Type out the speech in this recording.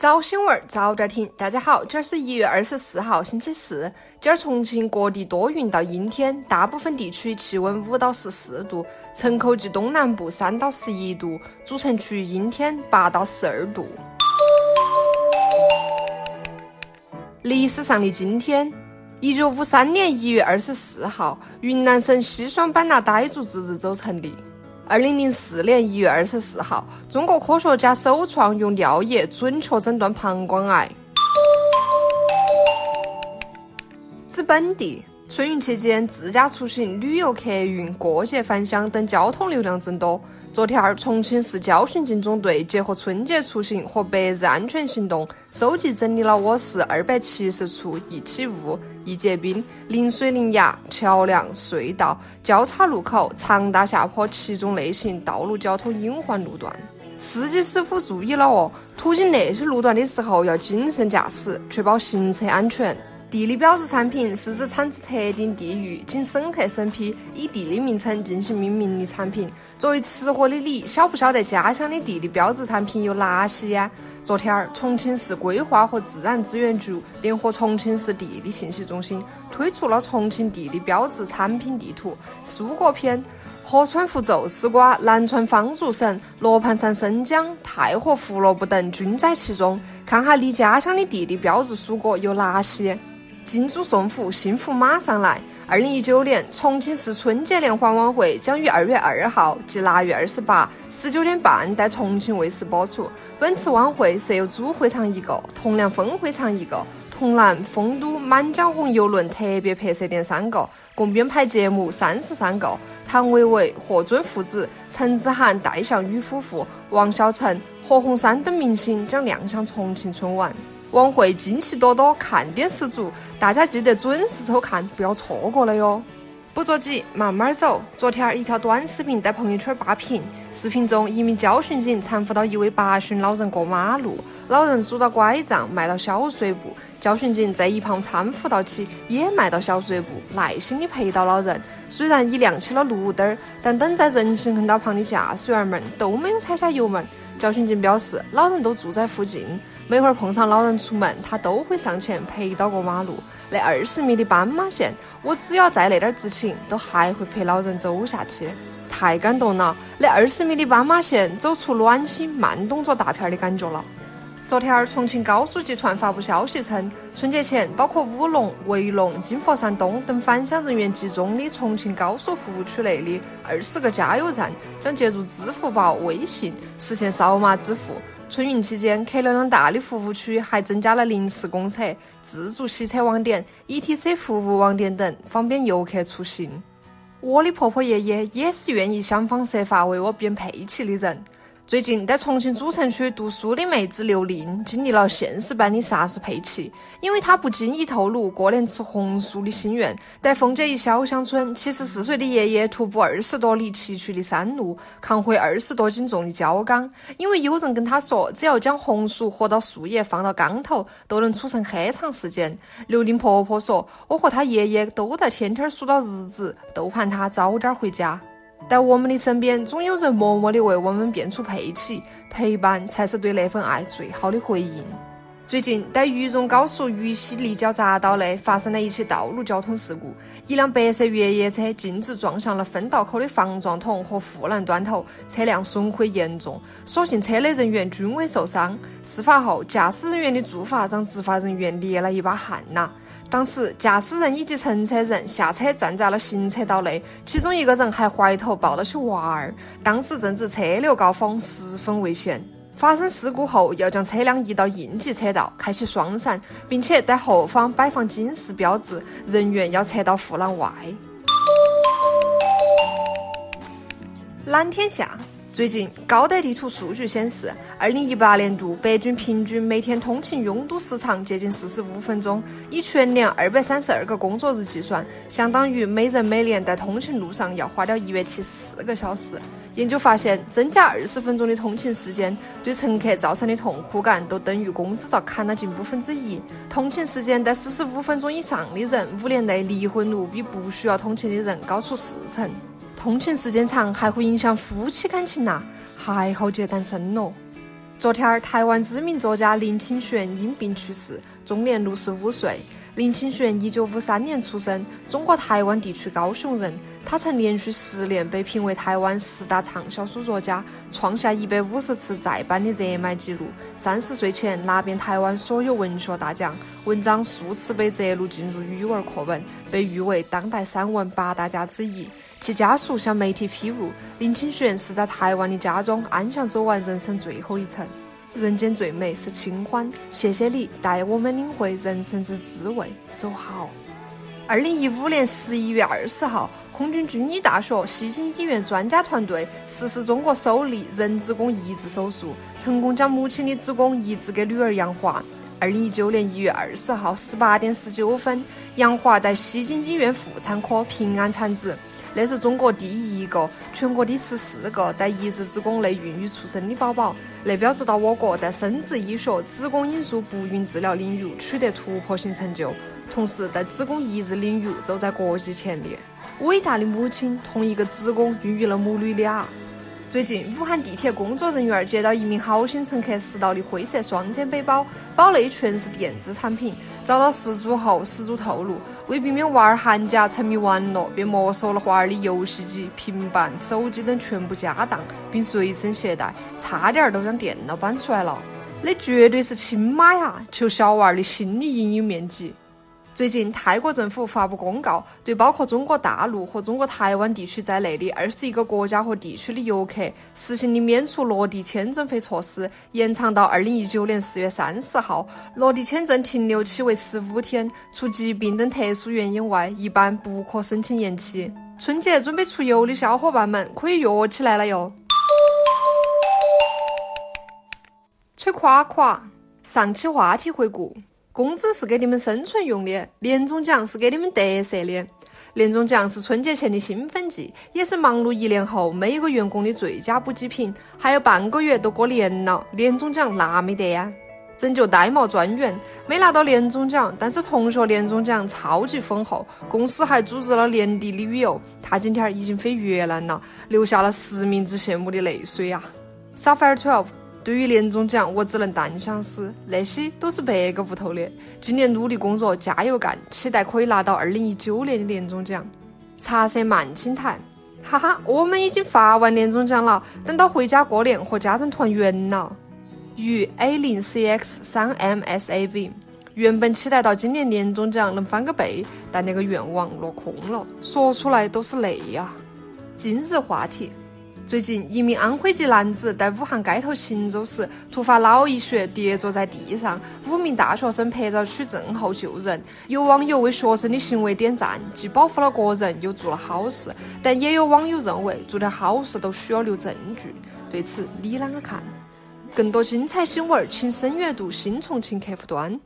早新闻早点听，大家好，今儿是一月二十四号，星期四。今儿重庆各地多云到阴天，大部分地区气温五到十四度，城口及东南部三到十一度，主城区阴天八到十二度。历史上的今天，一九五三年一月二十四号，云南省西双版纳傣族自治州成立。二零零四年一月二十四号，中国科学家首创用尿液准确诊断膀胱癌。指本地春运期间，自驾出行、旅游、客运、过节返乡等交通流量增多。昨天儿，重庆市交巡警总队结合春节出行和百日安全行动，收集整理了我市二百七十处易起雾、易结冰、临水临崖、桥梁、隧道、交叉路口、长大下坡七种类型道路交通隐患路段。司机师傅注意了哦，途经那些路段的时候要谨慎驾驶，确保行车安全。地理标志产品是指产自特定地域、经审核审批、以地理名称进行命名的产品。作为吃货的你，晓不晓得家乡的地理标志产品有哪些呀？昨天儿，重庆市规划和自然资源局联合重庆市地理信息中心推出了重庆地理标志产品地图蔬果篇。合川湖宙丝瓜、南川方竹笋、罗盘山生姜、太和胡萝卜等均在其中。看哈你家乡的地理标志蔬果有哪些？金猪送福，幸福马上来！二零一九年重庆市春节联欢晚会将于二月二号即腊月二十八十九点半在重庆卫视播出。本次晚会设有主会场一个，铜梁分会场一个，潼南丰都满江红游轮特别拍摄点三个，共编排节目三十三个。唐维维、霍尊父子、陈子涵、戴向宇夫妇、王小晨、何鸿燊等明星将亮相重庆春晚。晚会惊喜多多，看点十足，大家记得准时收看，不要错过了哟！不着急，慢慢走。昨天一条短视频在朋友圈霸屏，视频中一名交巡警搀扶到一位八旬老人过马路，老人拄到拐杖，迈到小碎步，交巡警在一旁搀扶到起，也迈到小碎步，耐心的陪到老人。虽然已亮起了路灯，但等在人行横道旁的驾驶员们都没有踩下油门。交巡警表示，老人都住在附近，每会碰上老人出门，他都会上前陪到过马路。那二十米的斑马线，我只要在那点儿执勤，都还会陪老人走下去。太感动了，那二十米的斑马线，走出暖心慢动作大片的感觉了。昨天，重庆高速集团发布消息称，春节前，包括武隆、卫龙、金佛山东等返乡人员集中的重庆高速服务区内的二十个加油站将接入支付宝、微信，实现扫码支付。春运期间，客流量大的服务区还增加了临时公厕、自助洗车网点、ETC 服务网点等，方便游客出行。我的婆婆爷爷也是愿意想方设法为我变佩奇的人。最近在重庆主城区读书的妹子刘令经历了现实版的萨斯佩奇，因为她不经意透露过年吃红薯的心愿。在奉节一小乡村，七十四岁的爷爷徒步二十多里崎岖的山路，扛回二十多斤重的焦缸，因为有人跟他说，只要将红薯和到树叶放到缸头，都能储存很长时间。刘令婆婆说：“我和他爷爷都在天天数到日子，都盼他早点回家。”在我们的身边，总有人默默地为我们变出佩奇，陪伴才是对那份爱最好的回应。最近，在渝蓉高速渝西立交匝道内发生了一起道路交通事故，一辆白色越野车径直撞向了分道口的防撞筒和护栏端头，车辆损毁严重，所幸车内人员均未受伤。事发后，驾驶人员的做法让执法人员捏了一把汗呐。当时，驾驶人以及乘车人下车站在了行车道内，其中一个人还怀头抱了起娃儿。当时正值车流高峰，十分危险。发生事故后，要将车辆移到应急车道，开启双闪，并且在后方摆放警示标志，人员要撤到护栏外。蓝天下。最近，高德地图数据显示，二零一八年度北京平均每天通勤拥堵时长接近四十五分钟，以全年二百三十二个工作日计算，相当于每人每年在通勤路上要花掉一元七四个小时。研究发现，增加二十分钟的通勤时间，对乘客造成的痛苦感都等于工资遭砍了近五分之一。通勤时间在四十五分钟以上的人，五年内离婚率比不需要通勤的人高出四成。通勤时间长还会影响夫妻感情呐，还好姐单身咯。昨天，台湾知名作家林清玄因病去世，终年六十五岁。林清玄一九五三年出生，中国台湾地区高雄人。他曾连续十年被评为台湾十大畅销书作家，创下一百五十次再版的热卖记录。三十岁前拿遍台湾所有文学大奖，文章数次被摘录进入语文课本，被誉为当代散文八大家之一。其家属向媒体披露，林清玄是在台湾的家中安详走完人生最后一程。人间最美是清欢，谢谢你带我们领会人生之滋味。走好。二零一五年十一月二十号，空军军医大学西京医院专家团队实施中国首例人子宫移植手术，成功将母亲的子宫移植给女儿杨华。二零一九年一月二十号十八点十九分，杨华在西京医院妇产科平安产子。那是中国第一个、全国第十四个在移植子宫内孕育出生的宝宝，那标志着我国在生殖医学、子宫因素不孕治疗领域取得突破性成就，同时在子宫移植领域走在国际前列。伟大的母亲，同一个子宫孕育了母女俩。最近，武汉地铁工作人员接到一名好心乘客拾到的灰色双肩背包，包内全是电子产品。找到失主后，失主透露，为避免娃儿寒假沉迷网络，便没收了娃儿的游戏机、平板、手机等全部家当，并随身携带，差点都将电脑搬出来了。那绝对是亲妈呀！求小娃儿的心理阴影面积。最近，泰国政府发布公告，对包括中国大陆和中国台湾地区在内的二十一个国家和地区的游客实行的免除落地签证费措施延长到二零一九年四月三十号。落地签证停留期为十五天，除疾病等特殊原因外，一般不可申请延期。春节准备出游的小伙伴们可以约起来了哟！吹夸夸，上期话题回顾。工资是给你们生存用的，年终奖是给你们得瑟的。年终奖是春节前的兴奋剂，也是忙碌一年后每个员工的最佳补给品。还有半个月都过年了，年终奖拿没得呀？拯救呆毛专员没拿到年终奖，但是同学年终奖超级丰厚，公司还组织了年底旅游。他今天已经飞越南了，流下了实名制羡慕的泪水呀。Suffer Twelve。对于年终奖，我只能淡相思，那些都是别个屋头的。今年努力工作，加油干，期待可以拿到二零一九年的年终奖。茶色慢青苔，哈哈，我们已经发完年终奖了，等到回家过年和家人团圆了。鱼 A 零 CX 三 MSAV，原本期待到今年年终奖能翻个倍，但那个愿望落空了，说出来都是泪呀。今日话题。最近，一名安徽籍男子在武汉街头行走时，突发脑溢血，跌坐在地上。五名大学生拍照取证后救人。有网友为学生的行为点赞，既保护了个人，又做了好事。但也有网友认为，做点好事都需要留证据。对此，你啷个看？更多精彩新闻，请深阅读新重庆客户端。